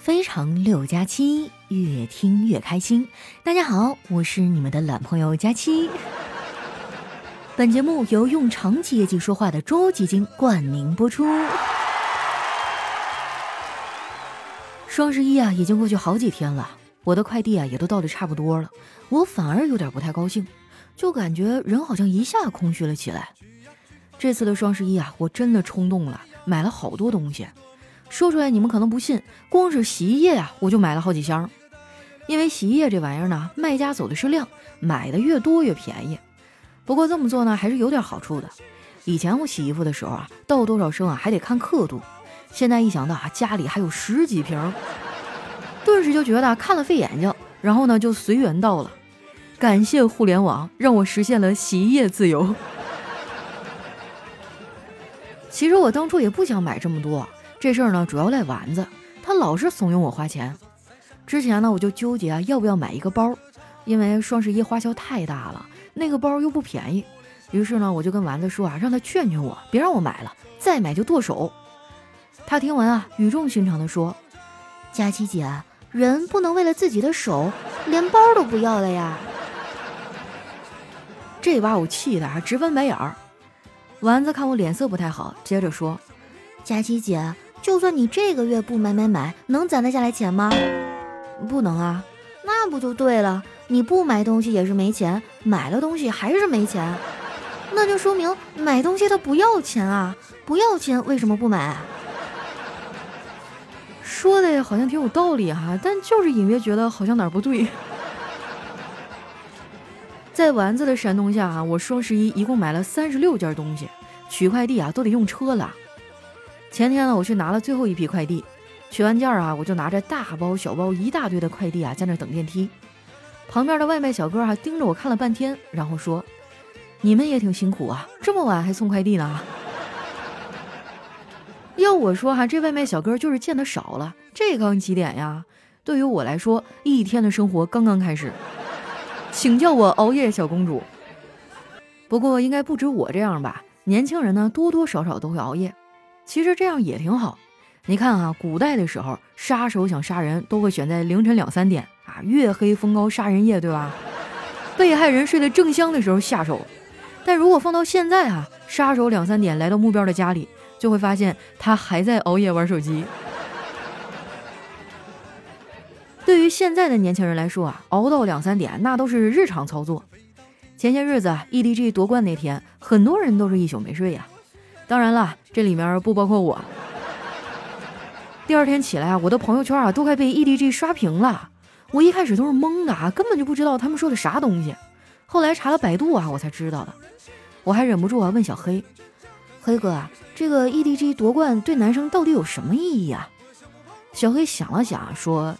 非常六加七，越听越开心。大家好，我是你们的懒朋友佳期。本节目由用长期业绩说话的周欧基金冠名播出。双十一啊，已经过去好几天了，我的快递啊也都到的差不多了，我反而有点不太高兴，就感觉人好像一下空虚了起来。这次的双十一啊，我真的冲动了，买了好多东西。说出来你们可能不信，光是洗衣液啊，我就买了好几箱。因为洗衣液这玩意儿呢，卖家走的是量，买的越多越便宜。不过这么做呢，还是有点好处的。以前我洗衣服的时候啊，倒多少升啊，还得看刻度。现在一想到啊，家里还有十几瓶，顿时就觉得看了费眼睛。然后呢，就随缘倒了。感谢互联网，让我实现了洗衣液自由。其实我当初也不想买这么多。这事儿呢，主要赖丸子，他老是怂恿我花钱。之前呢，我就纠结啊，要不要买一个包，因为双十一花销太大了，那个包又不便宜。于是呢，我就跟丸子说啊，让他劝劝我，别让我买了，再买就剁手。他听完啊，语重心长地说：“佳琪姐，人不能为了自己的手，连包都不要了呀。”这把我气的啊，直翻白眼儿。丸子看我脸色不太好，接着说：“佳琪姐。”就算你这个月不买买买，能攒得下来钱吗？不能啊，那不就对了？你不买东西也是没钱，买了东西还是没钱，那就说明买东西它不要钱啊！不要钱为什么不买？说的好像挺有道理哈，但就是隐约觉得好像哪儿不对。在丸子的煽动下啊，我双十一一共买了三十六件东西，取快递啊都得用车了。前天呢，我去拿了最后一批快递，取完件啊，我就拿着大包小包一大堆的快递啊，在那等电梯。旁边的外卖小哥还盯着我看了半天，然后说：“你们也挺辛苦啊，这么晚还送快递呢。”要我说哈，这外卖小哥就是见的少了。这刚几点呀？对于我来说，一天的生活刚刚开始，请叫我熬夜小公主。不过应该不止我这样吧？年轻人呢，多多少少都会熬夜。其实这样也挺好，你看啊，古代的时候，杀手想杀人都会选在凌晨两三点啊，月黑风高杀人夜，对吧？被害人睡得正香的时候下手。但如果放到现在啊，杀手两三点来到目标的家里，就会发现他还在熬夜玩手机。对于现在的年轻人来说啊，熬到两三点那都是日常操作。前些日子 EDG 夺冠那天，很多人都是一宿没睡呀。当然了，这里面不包括我。第二天起来啊，我的朋友圈啊都快被 EDG 刷屏了。我一开始都是懵的啊，根本就不知道他们说的啥东西。后来查了百度啊，我才知道的。我还忍不住啊问小黑：“黑哥啊，这个 EDG 夺冠对男生到底有什么意义啊？”小黑想了想说：“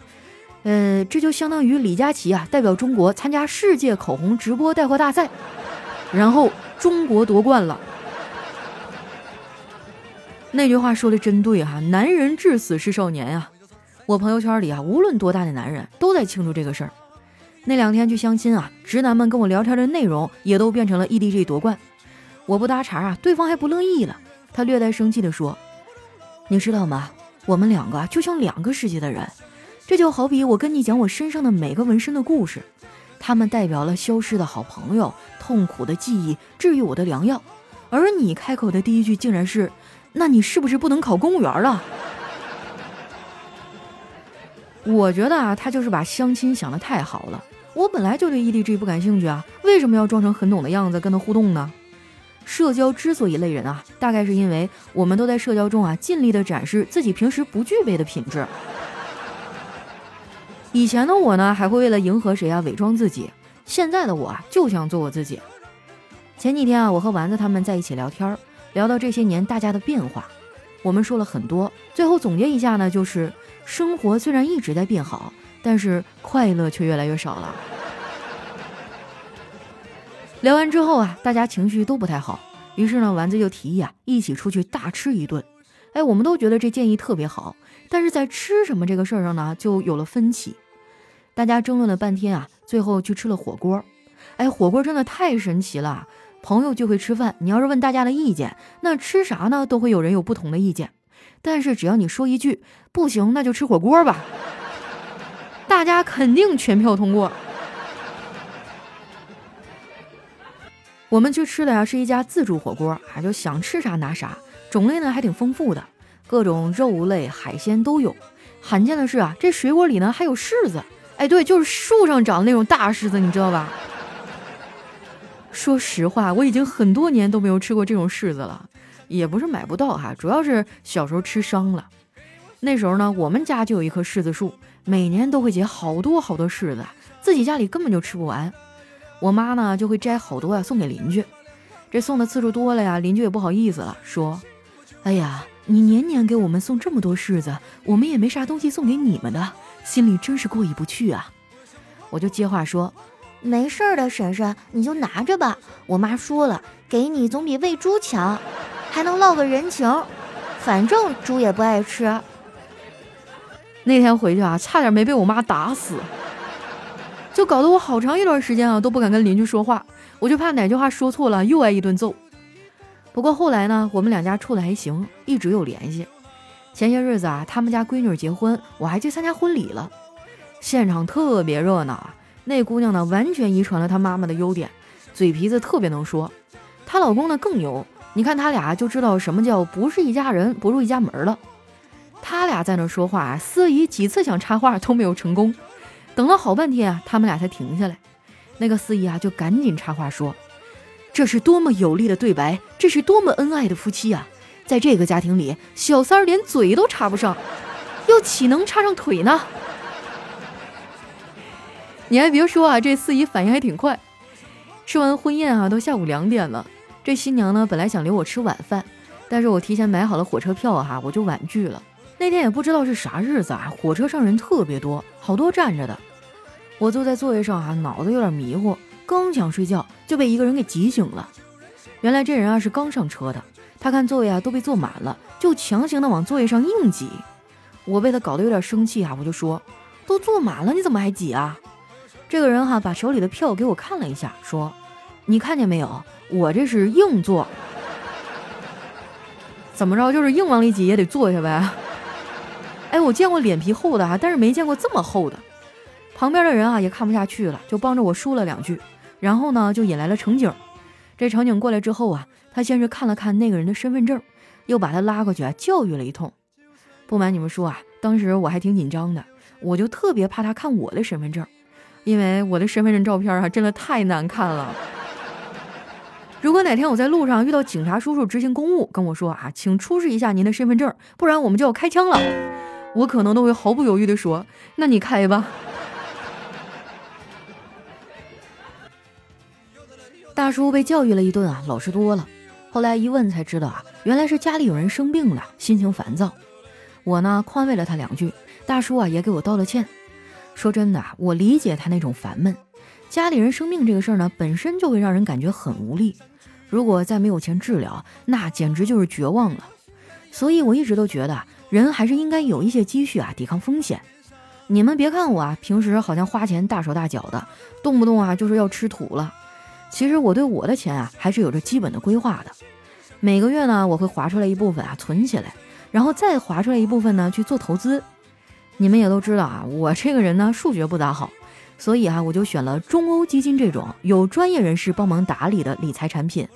呃，这就相当于李佳琦啊代表中国参加世界口红直播带货大赛，然后中国夺冠了。”那句话说的真对哈，男人至死是少年呀！我朋友圈里啊，无论多大的男人，都在庆祝这个事儿。那两天去相亲啊，直男们跟我聊天的内容也都变成了 EDG 夺冠。我不搭茬啊，对方还不乐意了，他略带生气地说：“你知道吗？我们两个就像两个世界的人，这就好比我跟你讲我身上的每个纹身的故事，他们代表了消失的好朋友、痛苦的记忆、治愈我的良药，而你开口的第一句竟然是。”那你是不是不能考公务员了？我觉得啊，他就是把相亲想的太好了。我本来就对 EDG 不感兴趣啊，为什么要装成很懂的样子跟他互动呢？社交之所以累人啊，大概是因为我们都在社交中啊，尽力的展示自己平时不具备的品质。以前的我呢，还会为了迎合谁啊，伪装自己；现在的我啊，就想做我自己。前几天啊，我和丸子他们在一起聊天儿。聊到这些年大家的变化，我们说了很多，最后总结一下呢，就是生活虽然一直在变好，但是快乐却越来越少了。聊完之后啊，大家情绪都不太好，于是呢，丸子就提议啊，一起出去大吃一顿。哎，我们都觉得这建议特别好，但是在吃什么这个事儿上呢，就有了分歧。大家争论了半天啊，最后去吃了火锅。哎，火锅真的太神奇了。朋友聚会吃饭，你要是问大家的意见，那吃啥呢？都会有人有不同的意见。但是只要你说一句不行，那就吃火锅吧，大家肯定全票通过。我们去吃的呀是一家自助火锅，啊，就想吃啥拿啥，种类呢还挺丰富的，各种肉类、海鲜都有。罕见的是啊，这水果里呢还有柿子，哎，对，就是树上长的那种大柿子，你知道吧？说实话，我已经很多年都没有吃过这种柿子了，也不是买不到哈，主要是小时候吃伤了。那时候呢，我们家就有一棵柿子树，每年都会结好多好多柿子，自己家里根本就吃不完。我妈呢就会摘好多啊送给邻居，这送的次数多了呀，邻居也不好意思了，说：“哎呀，你年年给我们送这么多柿子，我们也没啥东西送给你们的，心里真是过意不去啊。”我就接话说。没事儿的，婶婶，你就拿着吧。我妈说了，给你总比喂猪强，还能落个人情。反正猪也不爱吃。那天回去啊，差点没被我妈打死，就搞得我好长一段时间啊都不敢跟邻居说话，我就怕哪句话说错了又挨一顿揍。不过后来呢，我们两家处的还行，一直有联系。前些日子啊，他们家闺女结婚，我还去参加婚礼了，现场特别热闹啊。那姑娘呢，完全遗传了她妈妈的优点，嘴皮子特别能说。她老公呢更牛，你看他俩就知道什么叫不是一家人不入一家门了。他俩在那说话，司仪几次想插话都没有成功，等了好半天啊，他们俩才停下来。那个司仪啊就赶紧插话说：“这是多么有力的对白，这是多么恩爱的夫妻啊！在这个家庭里，小三儿连嘴都插不上，又岂能插上腿呢？”你还别说啊，这司仪反应还挺快。吃完婚宴啊，都下午两点了。这新娘呢，本来想留我吃晚饭，但是我提前买好了火车票哈，我就婉拒了。那天也不知道是啥日子啊，火车上人特别多，好多站着的。我坐在座位上啊，脑子有点迷糊，刚想睡觉就被一个人给挤醒了。原来这人啊是刚上车的，他看座位啊都被坐满了，就强行的往座位上硬挤。我被他搞得有点生气啊，我就说：“都坐满了，你怎么还挤啊？”这个人哈把手里的票给我看了一下，说：“你看见没有？我这是硬座，怎么着就是硬往里挤也得坐下呗。”哎，我见过脸皮厚的哈，但是没见过这么厚的。旁边的人啊也看不下去了，就帮着我说了两句，然后呢就引来了乘警。这乘警过来之后啊，他先是看了看那个人的身份证，又把他拉过去啊教育了一通。不瞒你们说啊，当时我还挺紧张的，我就特别怕他看我的身份证。因为我的身份证照片啊，真的太难看了。如果哪天我在路上遇到警察叔叔执行公务，跟我说啊，请出示一下您的身份证，不然我们就要开枪了，我可能都会毫不犹豫地说，那你开吧。大叔被教育了一顿啊，老实多了。后来一问才知道啊，原来是家里有人生病了，心情烦躁。我呢宽慰了他两句，大叔啊也给我道了歉。说真的，我理解他那种烦闷。家里人生病这个事儿呢，本身就会让人感觉很无力。如果再没有钱治疗，那简直就是绝望了。所以我一直都觉得啊，人还是应该有一些积蓄啊，抵抗风险。你们别看我啊，平时好像花钱大手大脚的，动不动啊就是要吃土了。其实我对我的钱啊，还是有着基本的规划的。每个月呢，我会划出来一部分啊，存起来，然后再划出来一部分呢，去做投资。你们也都知道啊，我这个人呢数学不咋好，所以啊我就选了中欧基金这种有专业人士帮忙打理的理财产品。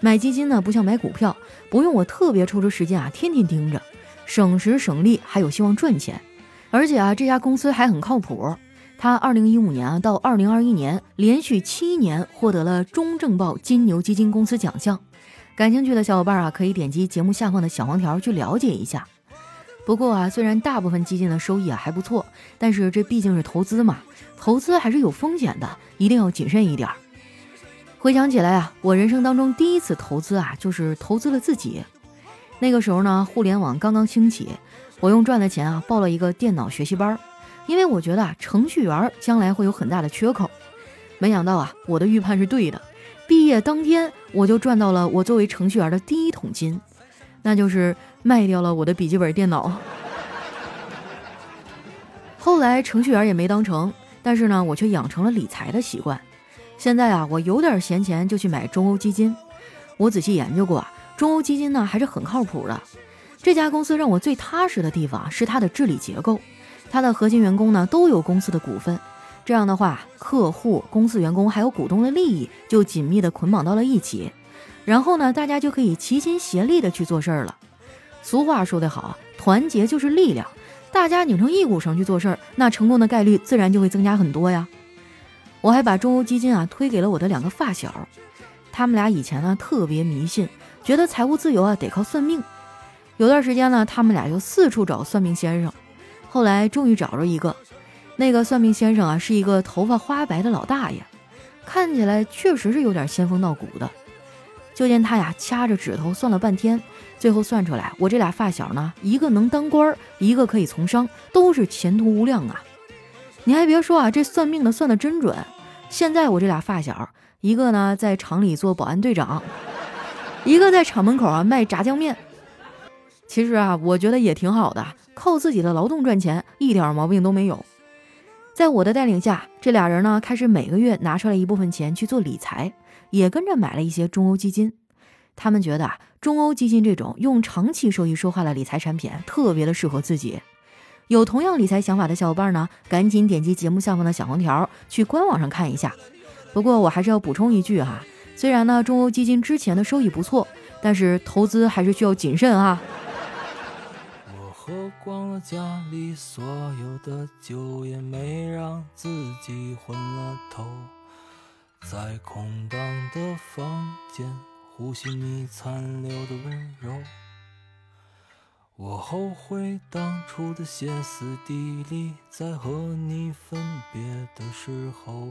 买基金呢不像买股票，不用我特别抽出时间啊天天盯着，省时省力还有希望赚钱。而且啊这家公司还很靠谱，它二零一五年啊到二零二一年连续七年获得了中证报金牛基金公司奖项。感兴趣的小伙伴啊可以点击节目下方的小黄条去了解一下。不过啊，虽然大部分基金的收益啊还不错，但是这毕竟是投资嘛，投资还是有风险的，一定要谨慎一点。回想起来啊，我人生当中第一次投资啊，就是投资了自己。那个时候呢，互联网刚刚兴起，我用赚的钱啊报了一个电脑学习班，因为我觉得啊，程序员将来会有很大的缺口。没想到啊，我的预判是对的，毕业当天我就赚到了我作为程序员的第一桶金。那就是卖掉了我的笔记本电脑。后来程序员也没当成，但是呢，我却养成了理财的习惯。现在啊，我有点闲钱就去买中欧基金。我仔细研究过啊，中欧基金呢还是很靠谱的。这家公司让我最踏实的地方是它的治理结构，它的核心员工呢都有公司的股份，这样的话，客户、公司员工还有股东的利益就紧密的捆绑到了一起，然后呢，大家就可以齐心协力的去做事儿了。俗话说得好啊，团结就是力量，大家拧成一股绳去做事儿，那成功的概率自然就会增加很多呀。我还把中欧基金啊推给了我的两个发小，他们俩以前呢特别迷信，觉得财务自由啊得靠算命。有段时间呢，他们俩就四处找算命先生，后来终于找着一个。那个算命先生啊是一个头发花白的老大爷，看起来确实是有点仙风道骨的。就见他呀掐着指头算了半天，最后算出来我这俩发小呢，一个能当官，一个可以从商，都是前途无量啊。你还别说啊，这算命的算的真准。现在我这俩发小，一个呢在厂里做保安队长，一个在厂门口啊卖炸酱面。其实啊，我觉得也挺好的，靠自己的劳动赚钱，一点毛病都没有。在我的带领下，这俩人呢开始每个月拿出来一部分钱去做理财，也跟着买了一些中欧基金。他们觉得啊，中欧基金这种用长期收益说话的理财产品，特别的适合自己。有同样理财想法的小伙伴呢，赶紧点击节目下方的小黄条，去官网上看一下。不过我还是要补充一句哈，虽然呢中欧基金之前的收益不错，但是投资还是需要谨慎啊。我喝光了家里所有的酒，也没让自己昏了头，在空荡的房间呼吸你残留的温柔。我后悔当初的歇斯底里，在和你分别的时候，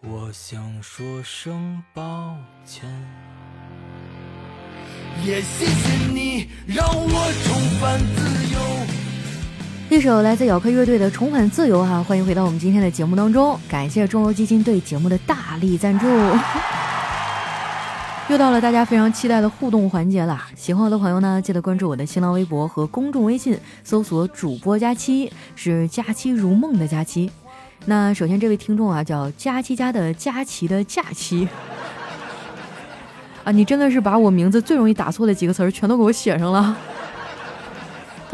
我想说声抱歉。也谢谢你让我重返自由。一首来自咬客乐队的《重返自由》哈，欢迎回到我们今天的节目当中，感谢中欧基金对节目的大力赞助。又到了大家非常期待的互动环节了，喜欢我的朋友呢，记得关注我的新浪微博和公众微信，搜索“主播佳期”，是“佳期如梦”的佳期。那首先这位听众啊，叫佳期家的佳期的假期 啊，你真的是把我名字最容易打错的几个词儿全都给我写上了。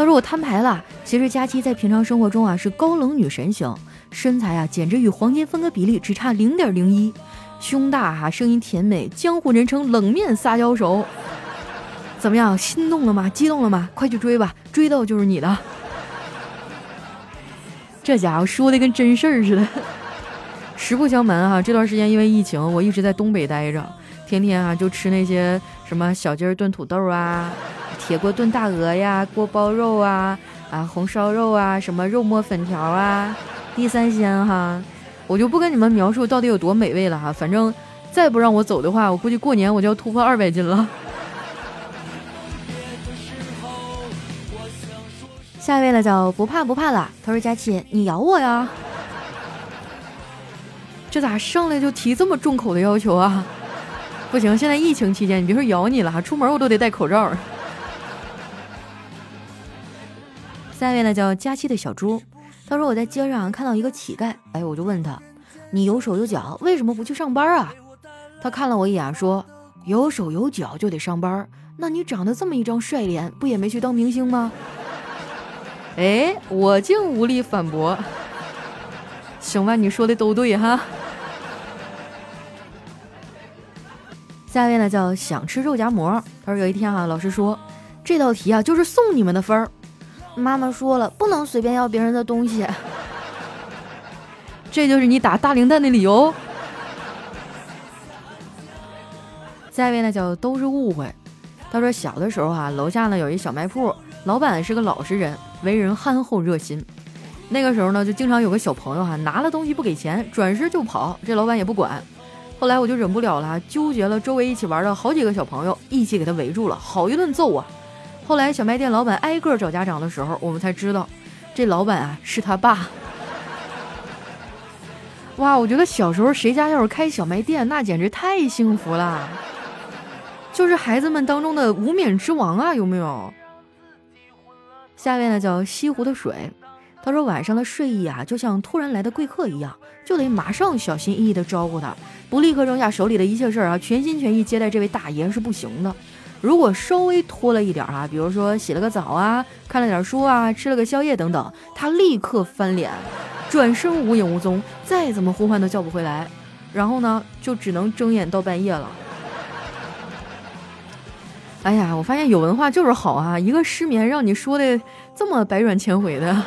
他说我摊牌了，其实佳期在平常生活中啊是高冷女神型，身材啊简直与黄金分割比例只差零点零一。胸大哈，声音甜美，江湖人称冷面撒娇手。怎么样，心动了吗？激动了吗？快去追吧，追到就是你的。这家伙说的跟真事儿似的。实不相瞒哈，这段时间因为疫情，我一直在东北待着，天天啊就吃那些什么小鸡儿炖土豆啊，铁锅炖大鹅呀，锅包肉啊，啊红烧肉啊，什么肉末粉条啊，地三鲜哈。我就不跟你们描述到底有多美味了哈，反正再不让我走的话，我估计过年我就要突破二百斤了。下一位呢叫不怕不怕了，他说佳琪你咬我呀，这咋上来就提这么重口的要求啊？不行，现在疫情期间，你别说咬你了，出门我都得戴口罩。下一位呢叫佳期的小猪。他说我在街上看到一个乞丐，哎，我就问他，你有手有脚，为什么不去上班啊？他看了我一眼，说，有手有脚就得上班，那你长得这么一张帅脸，不也没去当明星吗？哎，我竟无力反驳。行吧，你说的都对哈。下一位呢叫想吃肉夹馍，他说有一天哈，老师说这道题啊就是送你们的分儿。妈妈说了，不能随便要别人的东西。这就是你打大零蛋的理由。下一位呢，叫都是误会。他说小的时候啊，楼下呢有一小卖铺，老板是个老实人，为人憨厚热心。那个时候呢，就经常有个小朋友哈，拿了东西不给钱，转身就跑，这老板也不管。后来我就忍不了了，纠结了周围一起玩的好几个小朋友，一起给他围住了，好一顿揍啊！后来小卖店老板挨个找家长的时候，我们才知道，这老板啊是他爸。哇，我觉得小时候谁家要是开小卖店，那简直太幸福了，就是孩子们当中的无冕之王啊，有没有？下面呢叫西湖的水，他说晚上的睡意啊，就像突然来的贵客一样，就得马上小心翼翼的招呼他，不立刻扔下手里的一切事儿啊，全心全意接待这位大爷是不行的。如果稍微拖了一点啊，比如说洗了个澡啊，看了点书啊，吃了个宵夜等等，他立刻翻脸，转身无影无踪，再怎么呼唤都叫不回来，然后呢，就只能睁眼到半夜了。哎呀，我发现有文化就是好啊！一个失眠让你说的这么百转千回的。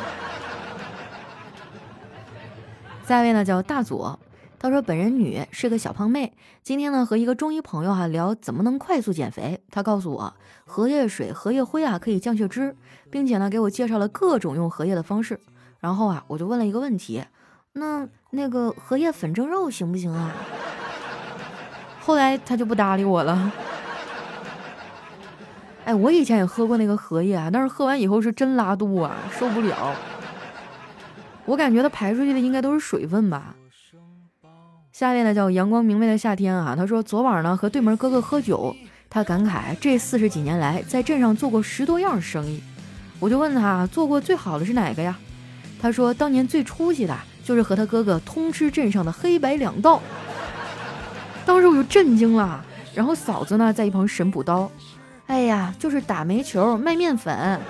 下一位呢叫大左，他说本人女，是个小胖妹。今天呢和一个中医朋友哈聊怎么能快速减肥，他告诉我荷叶水、荷叶灰啊可以降血脂，并且呢给我介绍了各种用荷叶的方式。然后啊我就问了一个问题，那那个荷叶粉蒸肉行不行啊？后来他就不搭理我了。哎，我以前也喝过那个荷叶啊，但是喝完以后是真拉肚啊，受不了。我感觉它排出去的应该都是水分吧。下面呢叫阳光明媚的夏天啊，他说昨晚呢和对门哥哥喝酒，他感慨这四十几年来在镇上做过十多样生意。我就问他做过最好的是哪个呀？他说当年最出息的就是和他哥哥通吃镇上的黑白两道。当时我就震惊了，然后嫂子呢在一旁神补刀。哎呀，就是打煤球卖面粉。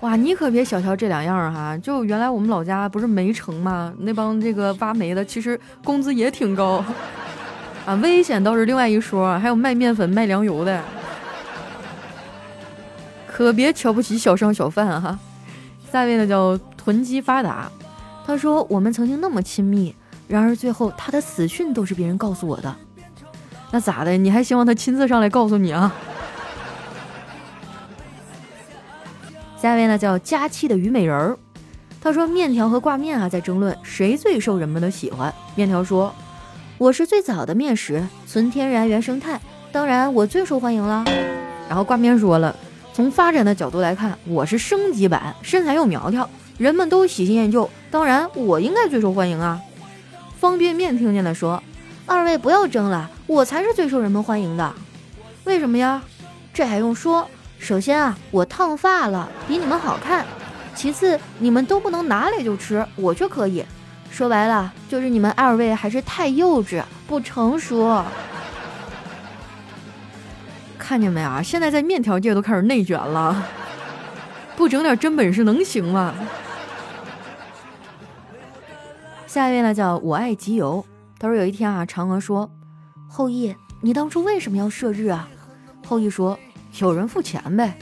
哇，你可别小瞧这两样哈！就原来我们老家不是煤城吗？那帮这个挖煤的，其实工资也挺高啊。危险倒是另外一说，还有卖面粉、卖粮油的，可别瞧不起小商小贩哈。下一位呢叫囤积发达，他说我们曾经那么亲密，然而最后他的死讯都是别人告诉我的。那咋的？你还希望他亲自上来告诉你啊？下一位呢，叫佳期的虞美人儿。他说：“面条和挂面啊，在争论谁最受人们的喜欢。”面条说：“我是最早的面食，纯天然原生态，当然我最受欢迎了。”然后挂面说了：“从发展的角度来看，我是升级版，身材又苗条，人们都喜新厌旧，当然我应该最受欢迎啊。”方便面听见了说。二位不要争了，我才是最受人们欢迎的。为什么呀？这还用说？首先啊，我烫发了，比你们好看；其次，你们都不能拿来就吃，我却可以。说白了，就是你们二位还是太幼稚、不成熟。看见没啊？现在在面条界都开始内卷了，不整点真本事能行吗？下一位呢，叫我爱集邮。他说：“有一天啊，嫦娥说，后羿，你当初为什么要射日啊？”后羿说：“有人付钱呗。”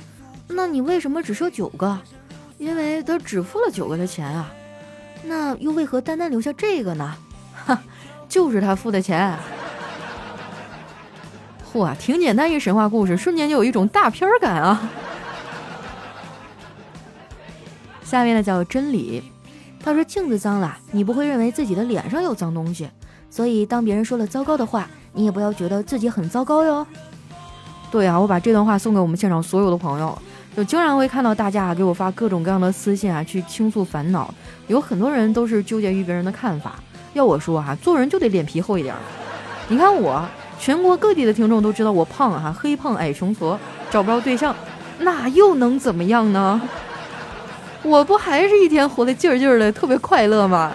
那你为什么只收九个？因为他只付了九个的钱啊。那又为何单单留下这个呢？哈，就是他付的钱。嚯，挺简单一神话故事，瞬间就有一种大片感啊。下面呢叫真理，他说镜子脏了，你不会认为自己的脸上有脏东西。所以，当别人说了糟糕的话，你也不要觉得自己很糟糕哟。对啊，我把这段话送给我们现场所有的朋友，就经常会看到大家给我发各种各样的私信啊，去倾诉烦恼。有很多人都是纠结于别人的看法。要我说哈，做人就得脸皮厚一点。你看我，全国各地的听众都知道我胖哈，黑胖矮穷矬，找不着对象，那又能怎么样呢？我不还是一天活得劲儿劲儿的，特别快乐吗？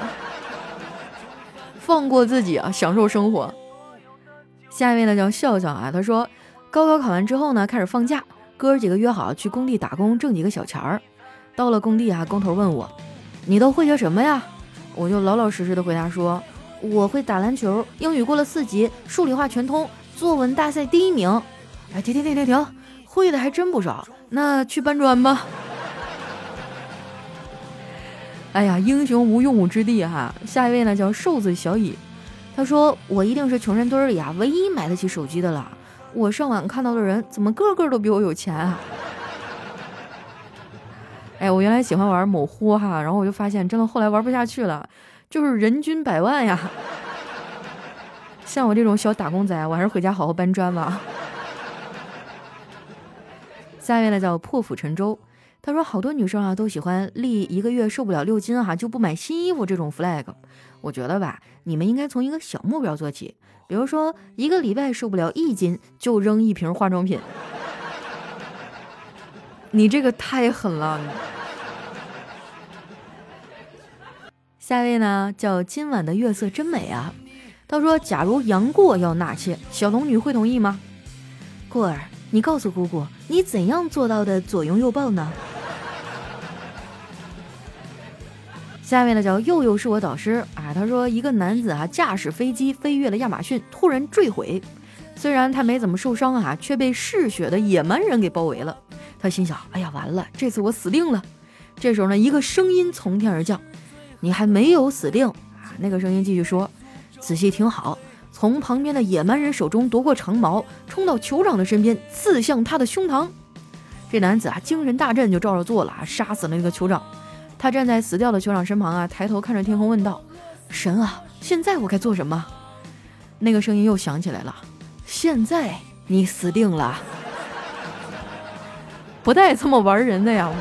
放过自己啊，享受生活。下一位呢叫笑笑啊，他说高考考完之后呢，开始放假，哥儿几个约好去工地打工挣几个小钱儿。到了工地啊，工头问我，你都会些什么呀？我就老老实实的回答说，我会打篮球，英语过了四级，数理化全通，作文大赛第一名。哎，停停停停停，会的还真不少，那去搬砖吧。哎呀，英雄无用武之地哈！下一位呢叫瘦子小乙，他说我一定是穷人堆里啊唯一买得起手机的了。我上网看到的人怎么个个都比我有钱啊？哎，我原来喜欢玩某乎哈，然后我就发现真的后来玩不下去了，就是人均百万呀。像我这种小打工仔，我还是回家好好搬砖吧。下一位呢叫破釜沉舟。他说：“好多女生啊都喜欢立一个月瘦不了六斤哈就不买新衣服这种 flag。我觉得吧，你们应该从一个小目标做起，比如说一个礼拜瘦不了一斤就扔一瓶化妆品。你这个太狠了。”下一位呢叫今晚的月色真美啊。他说：“假如杨过要纳妾，小龙女会同意吗？”过儿，你告诉姑姑，你怎样做到的左拥右抱呢？下面呢叫佑佑是我导师啊，他说一个男子啊驾驶飞机飞越了亚马逊，突然坠毁，虽然他没怎么受伤啊，却被嗜血的野蛮人给包围了。他心想，哎呀完了，这次我死定了。这时候呢，一个声音从天而降，你还没有死定啊！那个声音继续说，仔细听好。从旁边的野蛮人手中夺过长矛，冲到酋长的身边，刺向他的胸膛。这男子啊，精神大振，就照着做了啊，杀死了那个酋长。他站在死掉的酋长身旁啊，抬头看着天空，问道：“神啊，现在我该做什么？”那个声音又响起来了：“现在你死定了。”不带这么玩人的呀！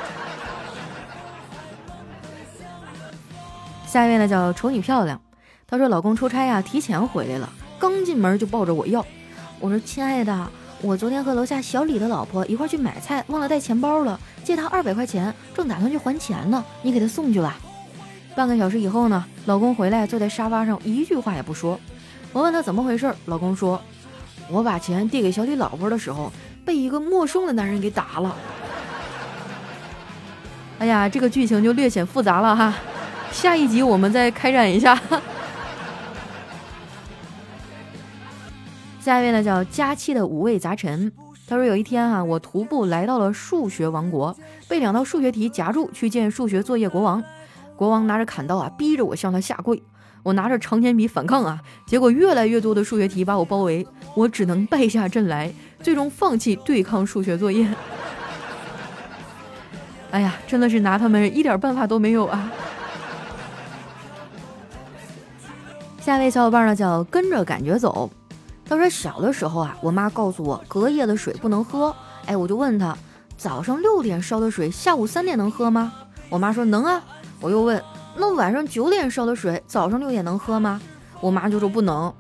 下一位呢，叫瞅你漂亮。她说：“老公出差呀，提前回来了。”刚进门就抱着我要，我说亲爱的，我昨天和楼下小李的老婆一块去买菜，忘了带钱包了，借他二百块钱，正打算去还钱呢，你给他送去吧。半个小时以后呢，老公回来坐在沙发上，一句话也不说。我问他怎么回事，老公说，我把钱递给小李老婆的时候，被一个陌生的男人给打了。哎呀，这个剧情就略显复杂了哈，下一集我们再开展一下。下一位呢叫佳期的五味杂陈。他说有一天啊，我徒步来到了数学王国，被两道数学题夹住，去见数学作业国王。国王拿着砍刀啊，逼着我向他下跪。我拿着长铅笔反抗啊，结果越来越多的数学题把我包围，我只能败下阵来，最终放弃对抗数学作业。哎呀，真的是拿他们一点办法都没有啊！下一位小伙伴呢叫跟着感觉走。他说小的时候啊，我妈告诉我隔夜的水不能喝。哎，我就问他，早上六点烧的水，下午三点能喝吗？我妈说能啊。我又问，那晚上九点烧的水，早上六点能喝吗？我妈就说不能。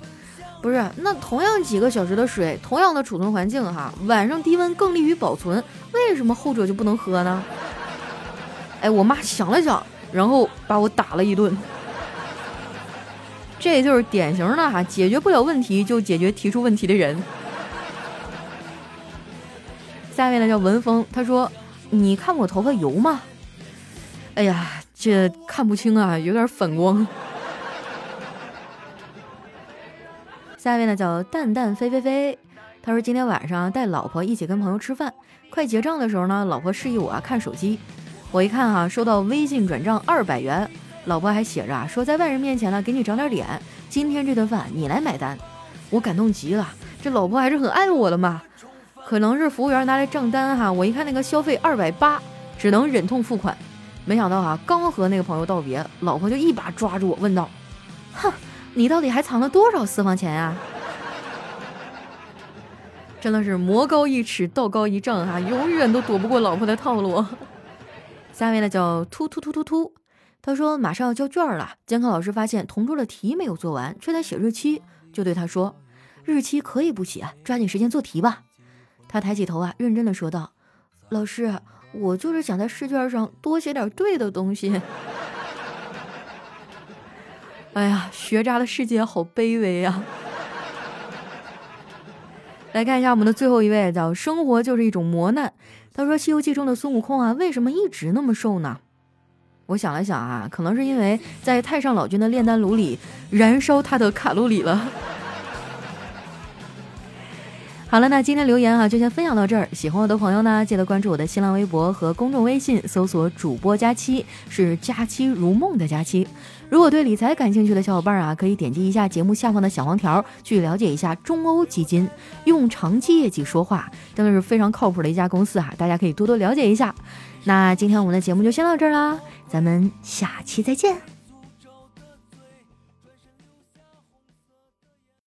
不是，那同样几个小时的水，同样的储存环境哈，晚上低温更利于保存，为什么后者就不能喝呢？哎，我妈想了想，然后把我打了一顿。这就是典型的哈，解决不了问题就解决提出问题的人。下面呢叫文峰，他说：“你看我头发油吗？”哎呀，这看不清啊，有点反光。下面呢叫蛋蛋飞飞飞，他说今天晚上带老婆一起跟朋友吃饭，快结账的时候呢，老婆示意我啊看手机，我一看哈，收到微信转账二百元。老婆还写着啊说，在外人面前呢，给你长点脸。今天这顿饭你来买单，我感动极了。这老婆还是很爱我的嘛。可能是服务员拿来账单哈，我一看那个消费二百八，只能忍痛付款。没想到啊，刚和那个朋友道别，老婆就一把抓住我，问道：“哼，你到底还藏了多少私房钱呀？”真的是魔高一尺，道高一丈哈，永远都躲不过老婆的套路。下面呢叫突突突突突。他说：“马上要交卷了，监考老师发现同桌的题没有做完，却在写日期，就对他说：‘日期可以不写，抓紧时间做题吧。’他抬起头啊，认真的说道：‘老师，我就是想在试卷上多写点对的东西。’哎呀，学渣的世界好卑微啊！来看一下我们的最后一位，叫生活就是一种磨难。他说，《西游记》中的孙悟空啊，为什么一直那么瘦呢？”我想了想啊，可能是因为在太上老君的炼丹炉里燃烧他的卡路里了。好了，那今天留言啊就先分享到这儿。喜欢我的朋友呢，记得关注我的新浪微博和公众微信，搜索“主播佳期”，是“佳期如梦”的佳期。如果对理财感兴趣的小伙伴啊，可以点击一下节目下方的小黄条，去了解一下中欧基金，用长期业绩说话，真的是非常靠谱的一家公司啊，大家可以多多了解一下。那今天我们的节目就先到这儿啦，咱们下期再见。